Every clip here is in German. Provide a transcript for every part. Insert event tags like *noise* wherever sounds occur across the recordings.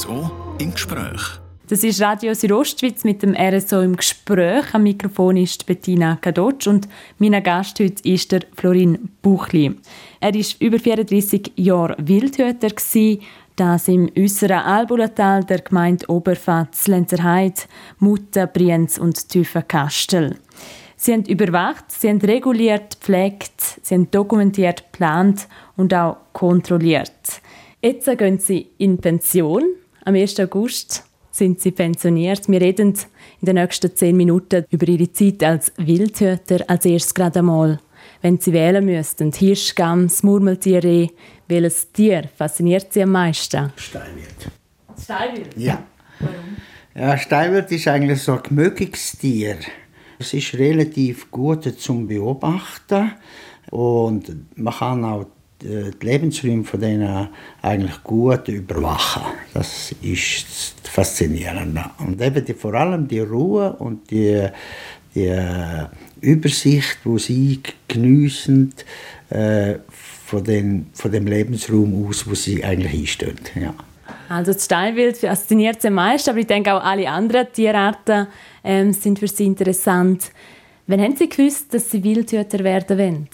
RSO im Gespräch. Das ist Radio Südostschweiz mit dem RSO im Gespräch. Am Mikrofon ist Bettina Kadotsch und mein Gast heute ist der Florin Buchli. Er war über 34 Jahre Wildhüter, das im äußeren Albulatal der Gemeinde Oberfatz, Lenzerheide, Mutter, Brienz und Tüfenkastel. Sie haben überwacht, sie haben reguliert, pflegt, sie haben dokumentiert, geplant und auch kontrolliert. Jetzt gehen sie in Pension. Am 1. August sind sie pensioniert. Wir reden in den nächsten zehn Minuten über ihre Zeit als Wildhüter. Als erstes gerade einmal, wenn sie wählen müssten. Hirsch, Gams, Murmeltier, welches Tier fasziniert sie am meisten? Steinwild. Steinwild? Ja. Warum? Ja, Steinwild ist eigentlich so ein gemögiges Tier. Es ist relativ gut zum Beobachten und man kann auch die Lebensräume von denen eigentlich gut überwachen. Das ist faszinierend. Und eben die, vor allem die Ruhe und die, die Übersicht, wo sie geniessen, äh, von, den, von dem Lebensraum aus, wo sie eigentlich einstehen. Ja. Also das Steinwild fasziniert sie am meisten, aber ich denke auch alle anderen Tierarten ähm, sind für sie interessant. Wann haben Sie gewusst, dass Sie Wildhüter werden wollen?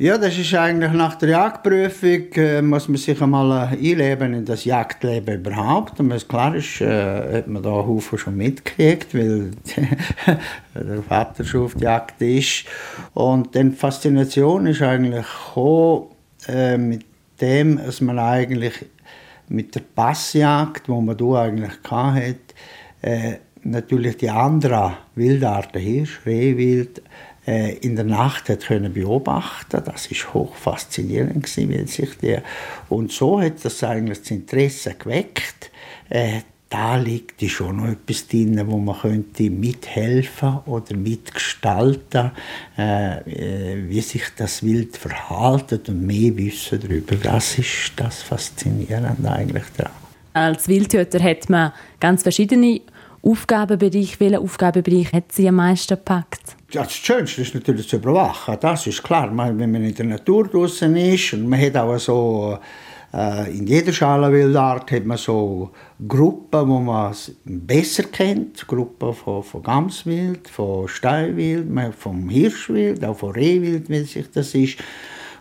Ja, das ist eigentlich nach der Jagdprüfung, äh, muss man sich einmal äh, einleben in das Jagdleben überhaupt. Und klar ist, äh, hat man da Haufen schon mitgekriegt, weil *laughs* der Vater schon auf die Jagd ist. Und die Faszination ist eigentlich gekommen, äh, mit dem, dass man eigentlich mit der Passjagd, wo man da eigentlich hatte, äh, natürlich die anderen Wildarten, Hirsch, Rehwild, in der Nacht hat können beobachten. Das ist hoch faszinierend gewesen, wie sich der und so hat das eigentlich das Interesse geweckt. Äh, da liegt schon noch etwas drin, wo man könnte mithelfen oder mitgestalten, äh, äh, wie sich das Wild verhaltet und mehr wissen darüber. Das ist das Faszinierende eigentlich daran. Als Wildhüter hat man ganz verschiedene Aufgabenbereiche. Welchen Aufgabenbereich hat Sie am meisten gepackt? Das Schönste ist natürlich zu überwachen. Das ist klar. Wenn man in der Natur draußen ist und man hat auch so äh, in jeder Schalenwildart hat man so Gruppen, wo man besser kennt. Gruppen von, von Gamswild, von Steinwild, vom Hirschwild, auch von Rehwild, wie sich das ist.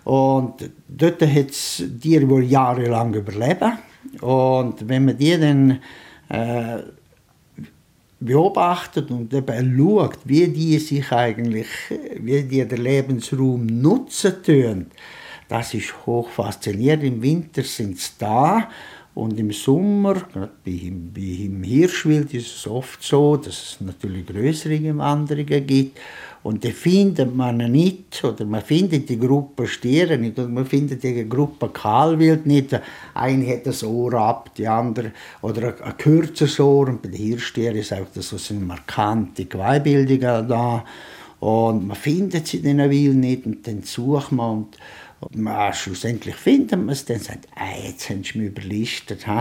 Und dort hat es Tiere, die jahrelang überleben. Und wenn man die dann äh, beobachtet und eben schaut, wie die sich eigentlich, wie die den Lebensraum nutzen tun, das ist hoch faszinierend. Im Winter sind sie da und im Sommer, gerade bei, im Hirschwild ist es oft so, dass es natürlich größere Wanderungen gibt und die findet man nicht, oder man findet die Gruppe Stiere nicht, oder man findet die Gruppe Kahlwild nicht. Eine hat das Ohr ab, die andere, oder ein, ein kürzeres Ohr. Und bei den Hirschstieren ist auch das so sind markante Geweihbildungen da. Und man findet sie in den Wild nicht, und dann sucht man. Und, und man, schlussendlich findet man es, dann sagt ah, jetzt haben sie mich überlistet. *laughs* ja.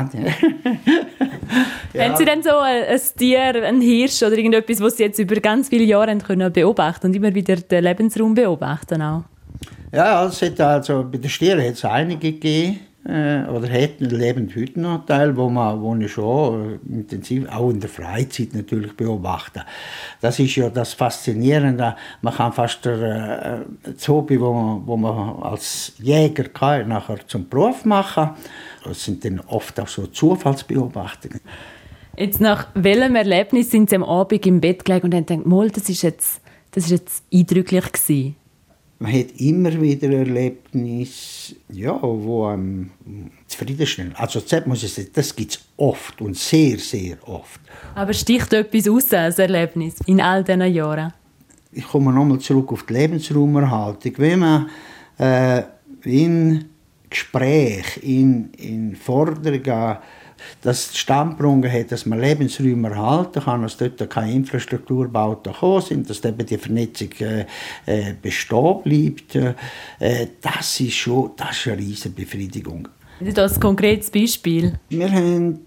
Haben Sie denn so ein, Tier, ein Hirsch oder irgendetwas, was Sie jetzt über ganz viele Jahre haben können beobachten und immer wieder den Lebensraum beobachten auch? Ja, es hat also, bei den Stieren hat es einige gegeben, oder hätten leben heute noch Teil, wo man wo ich schon äh, intensiv, auch in der Freizeit natürlich beobachten. Das ist ja das Faszinierende. Man kann fast der, äh, das Hobby, wo man, wo man als Jäger kann, nachher zum Beruf machen. Das sind dann oft auch so Zufallsbeobachtungen. Jetzt nach welchem Erlebnis sind Sie am Abend im Bett gelegen und haben gedacht, das ist jetzt, das ist jetzt eindrücklich gewesen? Man hat immer wieder Erlebnisse, ja, wo einem zufriedenstellen. Also das muss ich sagen, das gibt es oft und sehr, sehr oft. Aber sticht etwas aus als Erlebnis in all diesen Jahren? Ich komme nochmal zurück auf die Lebensraumerhaltung. Wenn man äh, in Gespräch, in, in Forderungen dass die Standbrungen hat, dass man Lebensräume erhalten kann, dass dort keine Infrastrukturbauten gekommen sind, dass eben die Vernetzung äh, äh, bestehen bleibt. Äh, das ist schon das ist eine riesige Befriedigung. Das ein konkretes Beispiel? Wir haben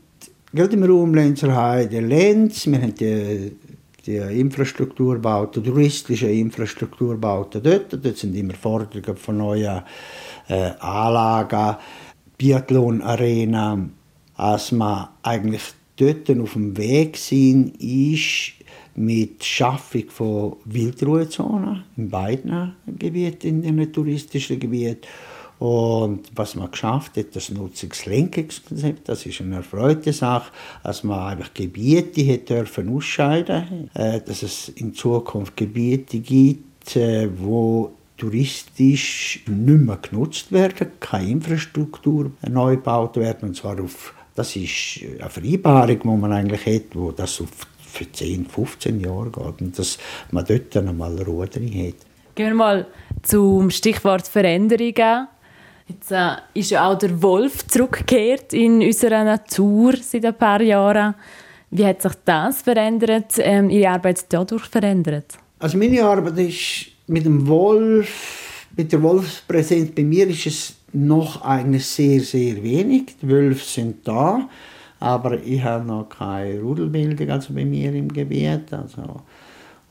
gerade im Raum Lenzerheide Lenz, wir haben die, die Infrastrukturbauten, touristische Infrastrukturbauten dort. Dort sind immer Forderungen von neuen äh, Anlagen, Biathlon-Arena, als man eigentlich dort auf dem Weg sind, ist mit Schaffung von Wildruhezonen in beiden Gebieten, in den touristischen Gebieten. Und was man geschafft hat, das Nutzungslenkungskonzept, das ist eine erfreute Sache, dass man einfach Gebiete hat dürfen ausscheiden, äh, dass es in Zukunft Gebiete gibt, äh, wo touristisch nicht mehr genutzt werden, keine Infrastruktur neu gebaut werden, und zwar auf, das ist eine Vereinbarung, die man eigentlich hat, wo das auf für 10, 15 Jahre geht und dass man dort dann einmal Ruhe drin hat. Gehen wir mal zum Stichwort Veränderungen. Jetzt äh, ist ja auch der Wolf zurückgekehrt in unserer Natur seit ein paar Jahren. Wie hat sich das verändert, ähm, Ihre Arbeit dadurch verändert? Also meine Arbeit ist mit dem Wolf, mit der Wolfspräsenz bei mir ist es noch eigentlich sehr, sehr wenig. Die Wölfe sind da, aber ich habe noch keine Rudelbildung also bei mir im Gebiet. Also.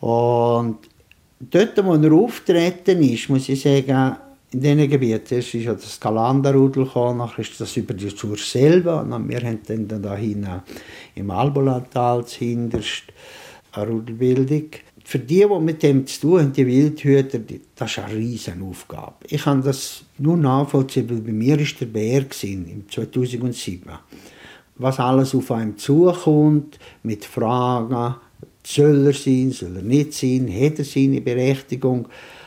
Und dort, wo er auftreten ist, muss ich sagen, in diesen Gebieten ist ja das Galanderrudel gekommen, nachher ist das über die Zur selber und wir haben dann da hinten im Albolantal hinterst eine Rudelbildung. Für die, die mit dem zu tun haben, die Wildhüter, das ist eine riesige Aufgabe. Ich kann das nur nachvollziehen, weil bei mir war der Bär im 2007. Was alles auf einem zukommt, mit Fragen, soll er sein, soll er nicht sein, hat er seine Berechtigung,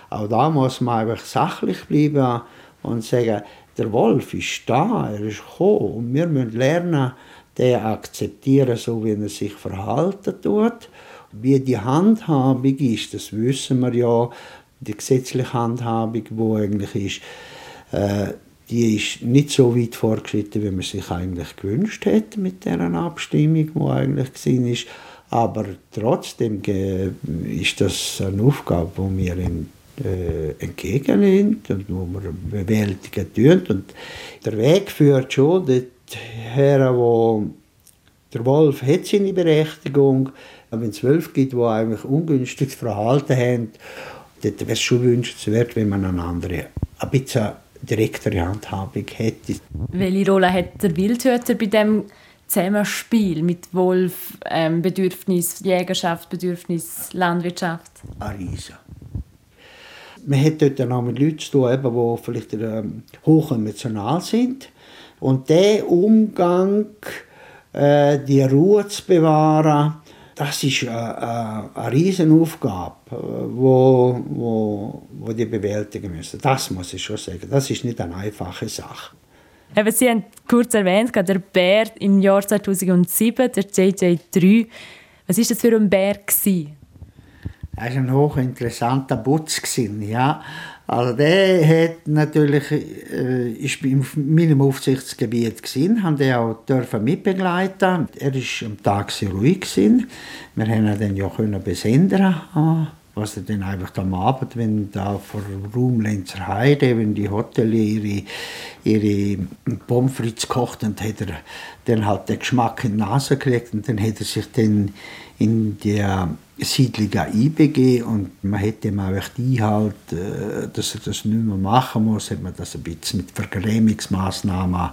auch da muss man einfach sachlich bleiben und sagen, der Wolf ist da, er ist gekommen und wir müssen lernen, den akzeptieren, so wie er sich verhalten tut. Wie die Handhabung ist, das wissen wir ja, die gesetzliche Handhabung, die eigentlich ist, äh, die ist nicht so weit fortgeschritten, wie man sich eigentlich gewünscht hätte mit der Abstimmung, die eigentlich war. ist. Aber trotzdem ist das eine Aufgabe, die wir in äh, entgegennimmt und wo man bewältigen tun. Und der Weg führt schon dorthin, wo der Wolf hat seine Berechtigung, wenn es Wölfe gibt, die eigentlich ungünstiges Verhalten haben, dann wäre es schon wünschenswert, wenn man eine andere, ein bisschen direktere Handhabung hätte. Welche Rolle hat der Wildhüter bei dem Zusammenspiel mit Wolf, ähm, Bedürfnis Jägerschaft, Bedürfnis Landwirtschaft? Ein Riesen man hat dort dann auch mit Leuten zu tun, die vielleicht ähm, hoch emotional sind. Und der Umgang, äh, die Ruhe zu bewahren, das ist eine, eine, Riesenaufgabe, wo, wo, wo die bewältigen müssen. Das muss ich schon sagen. Das ist nicht eine einfache Sache. Eben, Sie haben kurz erwähnt, der Bär im Jahr 2007, der JJ3. Was war das für ein Bär? Er war ein hochinteressanter Butz. ja. Also der hat natürlich, äh, ist in meinem Aufsichtsgebiet gewesen, haben den auch dürfen mitbegleiten. Er war am Tag sehr ruhig gewesen. Wir haben ihn dann ja können besendern, was er dann einfach am Abend, wenn da vor Raumlenzer Heide, wenn die Hotelier ihre, ihre Pommes frites kochten, hat er dann halt den Geschmack in die Nase gekriegt und dann hat er sich dann in der Siedlung einbegeben und man hätte ihm auch Einhalt, äh, dass er das nicht mehr machen muss, hat man das ein bisschen mit Vergrämungsmaßnahmen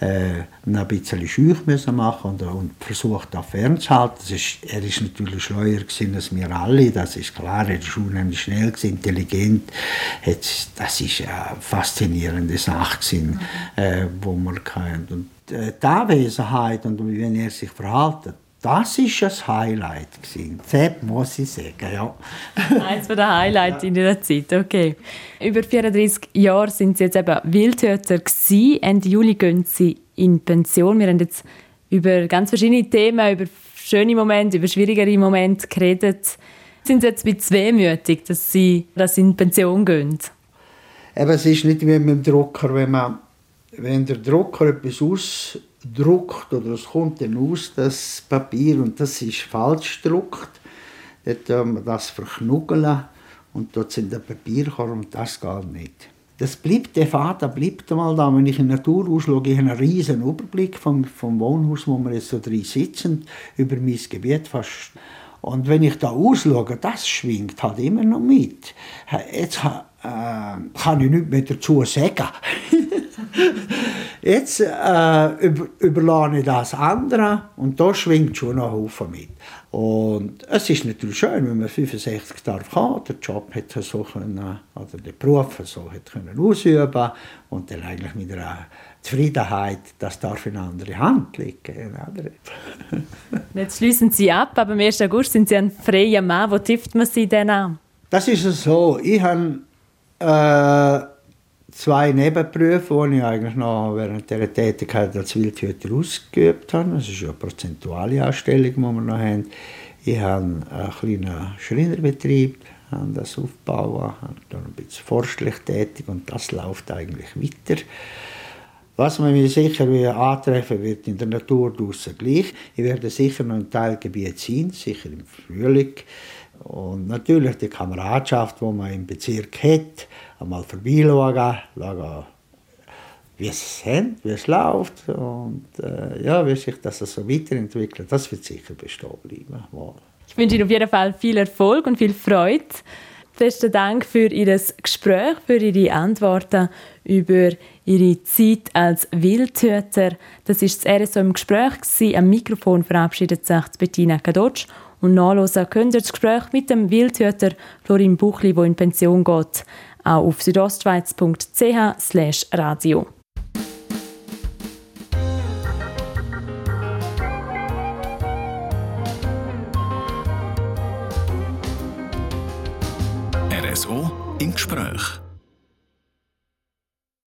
äh, ein bisschen schüch müssen machen und, und versucht auch fernzuhalten. Das ist, er ist natürlich schleuer gewesen als wir alle, das ist klar, er ist unheimlich schnell gewesen, intelligent, das ist eine faszinierende Sache gewesen, äh, wo man kann. Und äh, die Anwesenheit und wie er sich verhalten, das war ein Highlight. Das muss ich sagen, ja. *laughs* Eines der Highlights in Ihrer Zeit, okay. Über 34 Jahre sind Sie jetzt eben Wildhüter gewesen. Ende Juli gehen Sie in Pension. Wir haben jetzt über ganz verschiedene Themen, über schöne Momente, über schwierigere Momente geredet. Sind Sie jetzt ein bisschen wehmütig, dass Sie, dass Sie in Pension gehen? Eben, es ist nicht wie mit dem Drucker, wenn man wenn der Drucker etwas ausdruckt oder es kommt dann aus, das Papier, und das ist falsch gedruckt, dann tun wir das verknuggeln und dort sind der Papierkorb und das geht nicht. Das bleibt, der Faden bleibt einmal da. Wenn ich in die Natur ausschaue, ich einen riesen Überblick vom, vom Wohnhaus, wo wir jetzt so drin sitzen, über mein Gebiet fast. Und wenn ich da ausschaue, das schwingt halt immer noch mit. Jetzt äh, kann ich nichts mehr dazu sagen. *laughs* *laughs* Jetzt äh, über, überlasse ich das anderen und da schwingt schon noch Haufen mit. Und es ist natürlich schön, wenn man 65 darf haben, den Job hat so können, oder den Beruf so hat können ausüben und dann eigentlich mit einer Zufriedenheit, das darf in andere Hand liegen. *laughs* Jetzt schließen Sie ab, aber am 1. August sind Sie ein freier Mann. Wo trifft man Sie denn an? Das ist so. Ich habe äh, zwei Nebenberufe, die ich eigentlich noch während dieser Tätigkeit als Wildhüter ausgeübt habe. Das ist ja eine prozentuale Anstellung, die wir noch haben. Ich habe einen kleinen Schreinerbetrieb, habe das aufgebaut, bin ein bisschen forstlich tätig und das läuft eigentlich weiter. Was man mir sicher antreffen wird in der Natur draussen gleich. Ich werde sicher noch ein Teilgebiet sein, sicher im Frühling. Und natürlich die Kameradschaft, die man im Bezirk hat, einmal vorbeischauen, schauen, wie es sind, wie es läuft und äh, ja, wie sich das so weiterentwickelt, das wird sicher bestehen bleiben. Ich wünsche Ihnen auf jeden Fall viel Erfolg und viel Freude. Besten Dank für Ihr Gespräch, für Ihre Antworten über Ihre Zeit als Wildhüter. Das ist das RSO im Gespräch. Am Mikrofon verabschiedet sich Bettina Kadotsch und nachlesen könnt ihr das Gespräch mit dem Wildhüter Florin Buchli, der in Pension geht, auch auf südostschweiz.ch